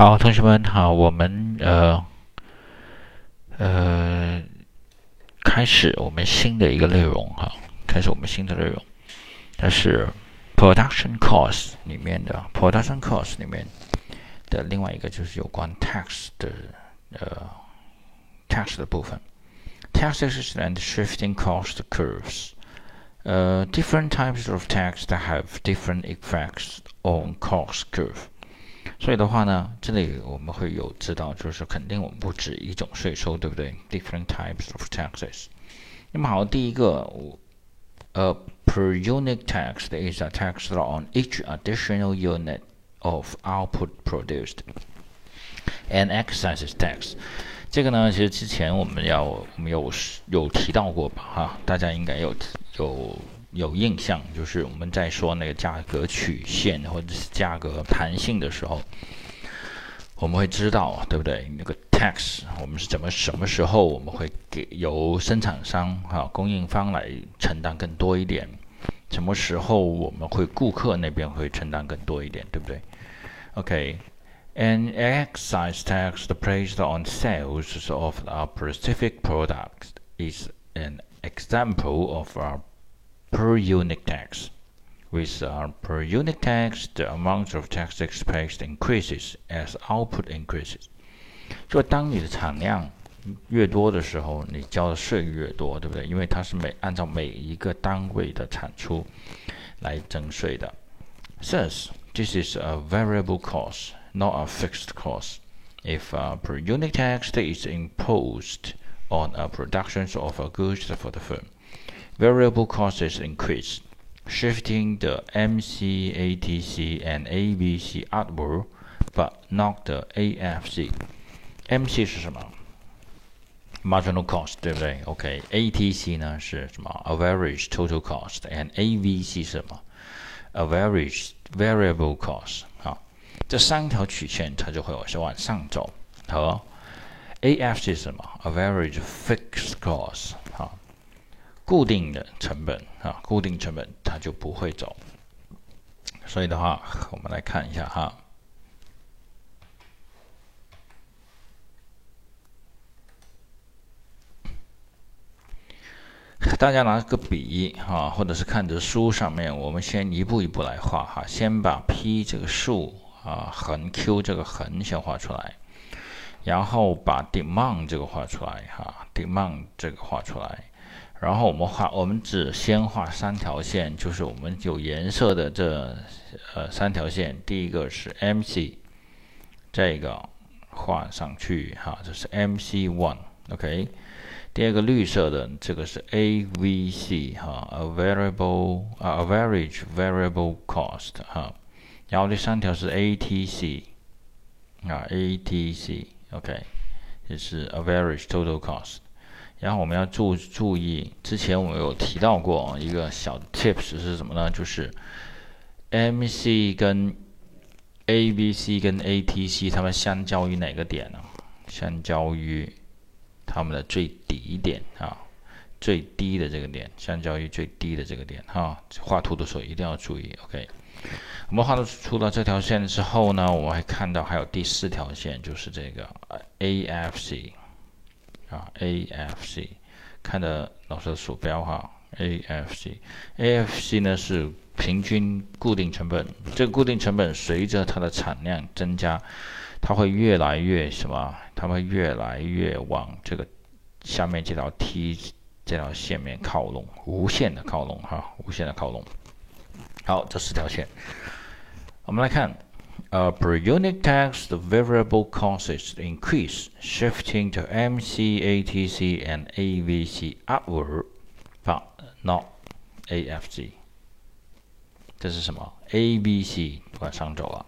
好，同学们好，我们呃呃开始我们新的一个内容哈，开始我们新的内容，它是 production cost 里面的 production cost 里面的另外一个就是有关 tax 的呃 tax 的部分，taxes and shifting cost curves。呃，different types of tax that have different effects on cost curve。 所以的话呢，这里我们会有知道，就是肯定我们不止一种税收，对不对？Different types of taxes。那么好，第一个，我呃，per unit tax is a tax on each additional unit of output produced. An excise tax。这个呢，其实之前我们要我们有有提到过吧？哈，大家应该有有。有印象，就是我们在说那个价格曲线或者是价格弹性的时候，我们会知道，对不对？那个 tax 我们是怎么什么时候我们会给由生产商哈供应方来承担更多一点？什么时候我们会顾客那边会承担更多一点，对不对？OK，an excise tax the placed on sales of a specific products is an example of a per unit tax. With uh, per unit tax, the amount of tax expense increases as output increases. 就当你的产量越多的时候，你交的税越多，对不对？因为它是每按照每一个单位的产出来征税的。Thus, this is a variable cost, not a fixed cost. If a per unit tax is imposed on a production of a goods for the firm, variable costs increase, shifting the MC, ATC, and ABC upward, but not the AFC. MC 是什么？marginal cost，对不对？OK，ATC、okay, 呢是什么？average total cost，and AVC 是什么？average variable cost。好，这三条曲线它就会往往上走。好，AFC 是什么？average fixed cost。 固定的成本啊，固定成本它就不会走。所以的话，我们来看一下哈。大家拿个笔哈，或者是看着书上面，我们先一步一步来画哈。先把 P 这个数啊，横 Q 这个横先画出来，然后把 demand 这个画出来哈，demand 这个画出来。然后我们画，我们只先画三条线，就是我们有颜色的这呃三条线。第一个是 MC，这个画上去哈，这是 MC one，OK。第二个绿色的这个是 AVC 哈，a variable 啊，average variable cost 哈。然后第三条是 ATC 啊，ATC，OK，这是 average total cost。然后我们要注注意，之前我们有提到过一个小 tips 是什么呢？就是 MC 跟 ABC 跟 ATC 它们相交于哪个点呢？相交于它们的最底点啊，最低的这个点，相交于最低的这个点哈。画图的时候一定要注意，OK。我们画出了这条线之后呢，我们还看到还有第四条线，就是这个 AFC。啊，A F C，看的老师的鼠标哈，A F C，A F C 呢是平均固定成本，这个固定成本随着它的产量增加，它会越来越什么？它会越来越往这个下面这条 T 这条线面靠拢，无限的靠拢哈，无限的靠拢。好，这四条线，我们来看。Uh, per unit tax, the variable costs increase, shifting to MC, ATC, and AVC upward, but not AFC. 这是什么？ABC 往上走了，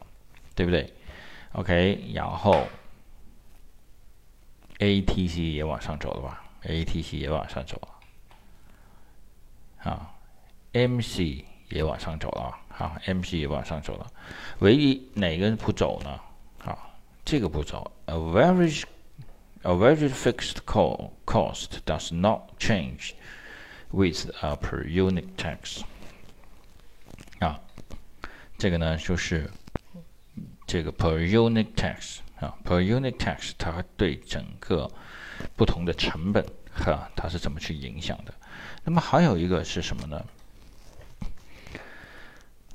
对不对？OK，然后 ATC 也往上走了吧？ATC 也往上走了，啊，MC 也往上走了。好，MC 也往上走了，唯一哪个不走呢？好，这个不走。Average average fixed cost does not change with a per unit tax。啊，这个呢就是这个 per unit tax 啊，per unit tax 它对整个不同的成本哈，它是怎么去影响的？那么还有一个是什么呢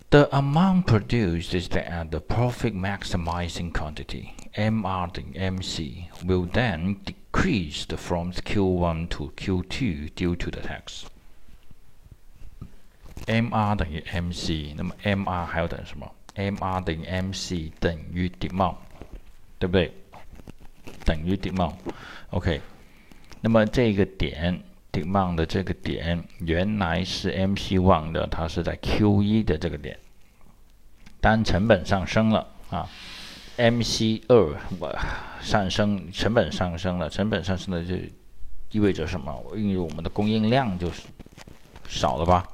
？The amount produced is the the profit maximizing quantity MR 等于 MC will then decrease from Q1 to Q2 due to the tax。MR 等于 MC，那么 MR 还要等于什么？MR 等于 MC 等于 demand，对不对？等于 demand，OK。那么这个点 demand 的这个点原来是 MC one 的，它是在 Q 一的这个点。当成本上升了啊，MC 二我上升，成本上升了，成本上升了就意味着什么？因为我们的供应量就是少了吧？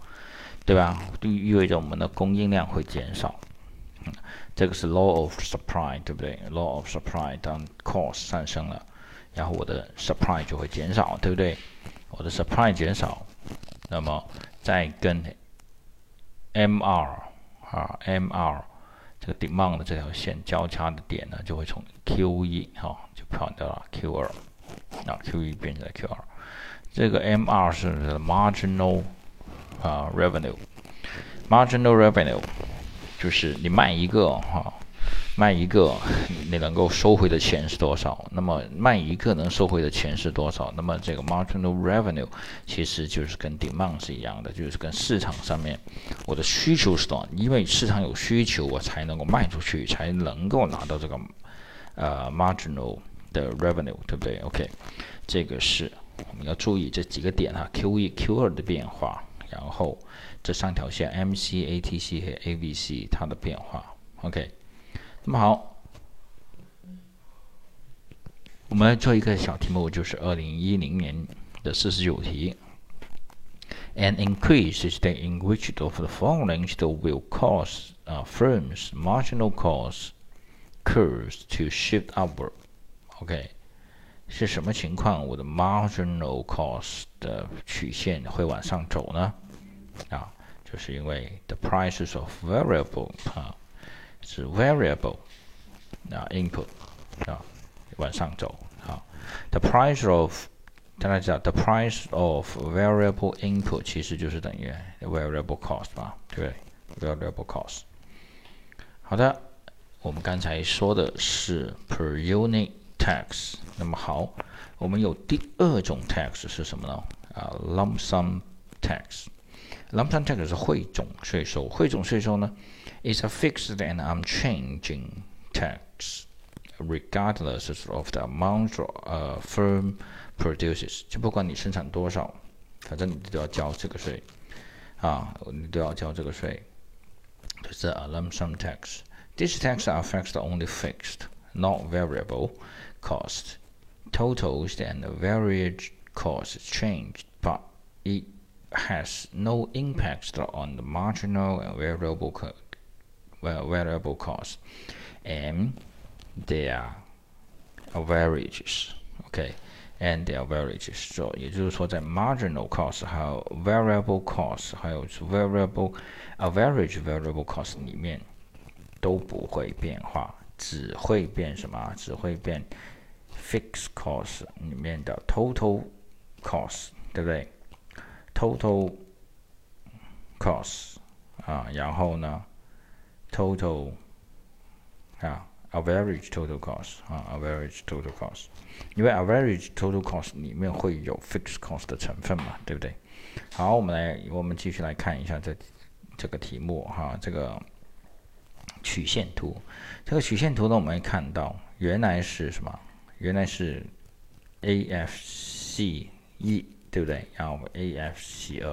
对吧？就意味着我们的供应量会减少。这个是 law of supply，对不对？law of supply，当 cost 上升了，然后我的 supply 就会减少，对不对？我的 supply 减少，那么再跟 MR 啊 MR 这个 demand 的这条线交叉的点呢，就会从 Q 一哈就跑到了 Q 二，啊 Q 一变成了 Q 二。这个 MR 是 marginal。啊，revenue，marginal revenue，就是你卖一个哈，卖一个，你能够收回的钱是多少？那么卖一个能收回的钱是多少？那么这个 marginal revenue 其实就是跟 demand 是一样的，就是跟市场上面我的需求是多少？因为市场有需求，我才能够卖出去，才能够拿到这个呃 marginal 的 revenue，对不对？OK，这个是我们要注意这几个点哈，Q 一、Q 二的变化。然后这三条线 MC、ATC 和 AVC 它的变化，OK。那么好，我们来做一个小题目，就是二零一零年的四十九题。An increase is the in which of the following will cause uh, firms marginal cost curves to shift upward. OK，是什么情况？我的 marginal cost 的曲线会往上走呢？啊，就是因为 the prices of variable 啊是 variable 啊 input 啊往上走啊，the price of 大家知道 the price of variable input 其实就是等于 variable cost 嘛，对不对？variable cost。好的，我们刚才说的是 per unit tax，那么好，我们有第二种 tax 是什么呢？啊，lump sum tax。lump sum tax 是汇总税收，汇总税收呢 ，is a fixed and unchanging tax regardless of the amount a firm produces。就不管你生产多少，反正你都要交这个税啊，你都要交这个税。这是 a lump sum tax. This tax affects only fixed, not variable cost. Totals and varied costs change, but it has no impact on the marginal and variable co variable costs and their averages. Okay, and their averages. So 也就是说，在 marginal cost 还有 variable cost 还有 variable average variable cost 里面都不会变化，只会变什么？只会变 fixed cost 里面的 total cost，对不对？total cost 啊，然后呢 ，total 啊，average total cost 啊，average total cost，因为 average total cost 里面会有 fixed cost 的成分嘛，对不对？好，我们来，我们继续来看一下这这个题目哈，这个曲线图，这个曲线图呢，我们看到原来是什么？原来是 A F C 一。对不对？然后 A F C 二，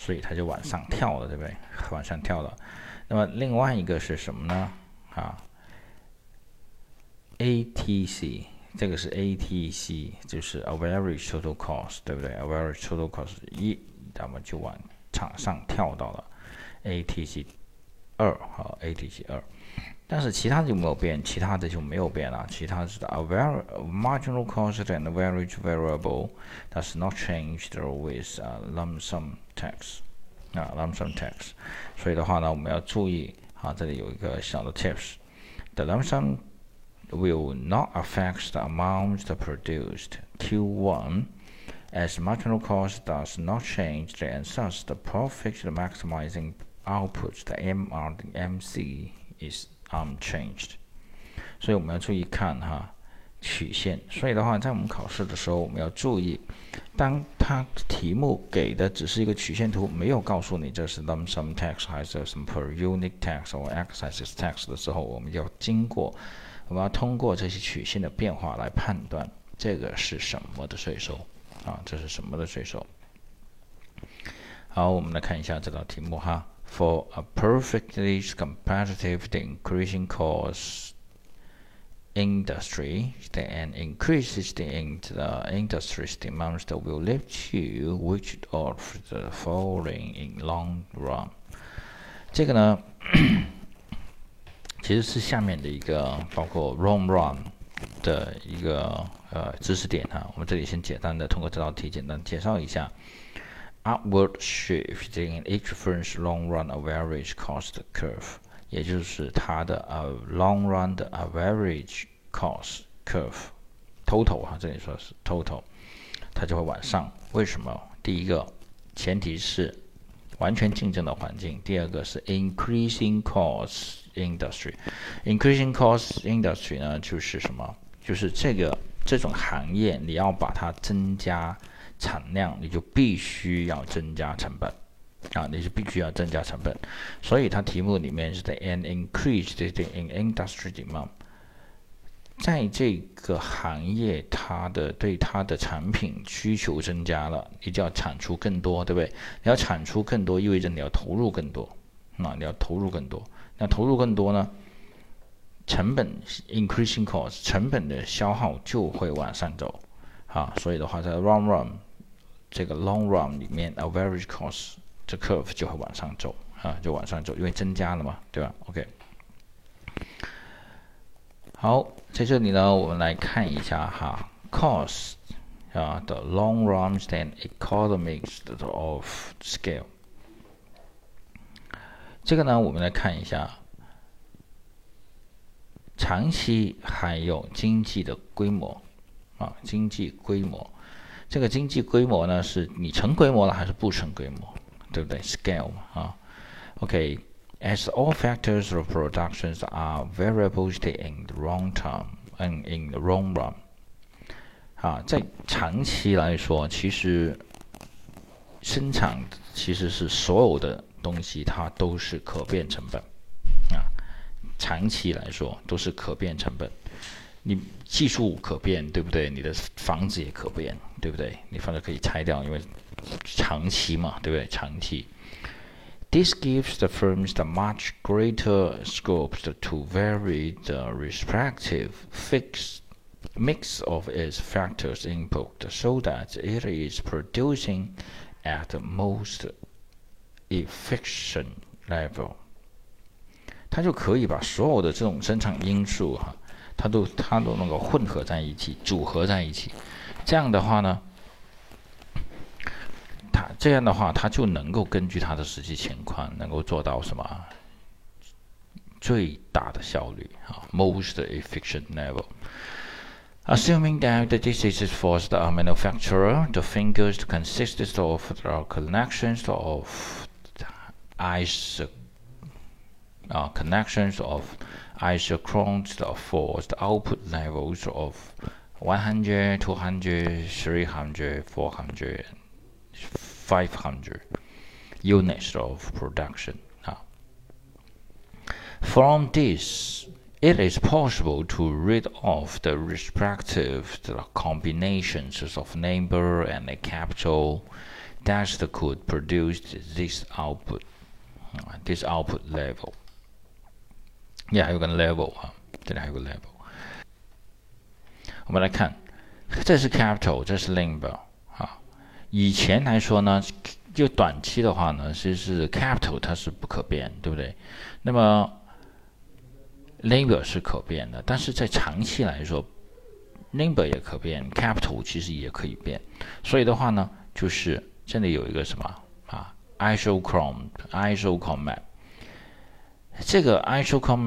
所以它就往上跳了，对不对？往上跳了。那么另外一个是什么呢？啊，A T C，这个是 A T C，就是 Average Total Cost，对不对？Average Total Cost 一，那么就往场上跳到了 A T C 二，好，A T C 二。但是其他的就没有变，其他的就没有变了。其他是 a var marginal cost and average variable does not change with a lump sum tax 啊 lump sum tax。所以的话呢，我们要注意啊，这里有一个小的 tips。 The lump sum will not affect the amount produced. Q1 as marginal cost does not change and thus the profit maximizing output the MR 的 MC is unchanged。所以我们要注意看哈曲线。所以的话，在我们考试的时候，我们要注意，当它题目给的只是一个曲线图，没有告诉你这是 lump sum tax 还是什么 per unit tax 或 excise tax 的时候，我们要经过，我们要通过这些曲线的变化来判断这个是什么的税收啊，这是什么的税收。好，我们来看一下这道题目哈。For a perfectly competitive, the increasing cost industry and increases the, in the industry's demand that will lead to which of the following in long run？这个呢，其实是下面的一个包括 long run 的一个呃知识点哈。我们这里先简单的通过这道题简单介绍一下。 Upward shift in each firm's long run average cost curve，也就是它的呃 long run 的 average cost curve，total 哈，这里说是 total，它就会往上。为什么？第一个前提是完全竞争的环境，第二个是 increasing cost industry。increasing cost industry 呢，就是什么？就是这个这种行业你要把它增加。产量你就必须要增加成本啊，你是必须要增加成本，所以它题目里面是的 an increase in industry demand，在这个行业它的对它的产品需求增加了，你就要产出更多，对不对？你要产出更多，意味着你要投入更多，那你要投入更多，那投入更多呢？成本 increasing cost，成本的消耗就会往上走啊，所以的话在 long run。这个 long run 里面，average cost 这 curve 就会往上走啊，就往上走，因为增加了嘛，对吧？OK。好，在这里呢，我们来看一下哈，cost 啊，the long runs and economics of scale。这个呢，我们来看一下长期还有经济的规模啊，经济规模。这个经济规模呢，是你成规模了还是不成规模，对不对？Scale 啊，OK，as all factors of productions are variable in the long term and in the long run，啊，在长期来说，其实生产其实是所有的东西它都是可变成本，啊，长期来说都是可变成本。你技术可变，对不对？你的房子也可变，对不对？你房子可以拆掉，因为长期嘛，对不对？长期。This gives the firms the much greater scope to vary the respective fixed mix of its factors input so that it is producing at the most efficient level。它就可以把所有的这种生产因素哈。 它都它都能够混合在一起，组合在一起，这样的话呢，它这样的话，它就能够根据它的实际情况，能够做到什么最大的效率啊，most efficient level。Assuming that this is for the manufacturer, the fingers consist of the connections of ice, uh, connections of isochrones for the output levels of 100, 200, 300, 400, 500 units of production. Now, from this, it is possible to read off the respective the combinations of number and the capital that could produce this output, uh, this output level. 也还有个 level 啊，这里还有个 level。我们来看，这是 capital，这是 labor 啊。以前来说呢，就短期的话呢，其实是 capital 它是不可变，对不对？那么 labor 是可变的，但是在长期来说，labor 也可变，capital 其实也可以变。所以的话呢，就是这里有一个什么啊 i s o c h r o m e i s o c h r o m e 这个 i s o c h r o m e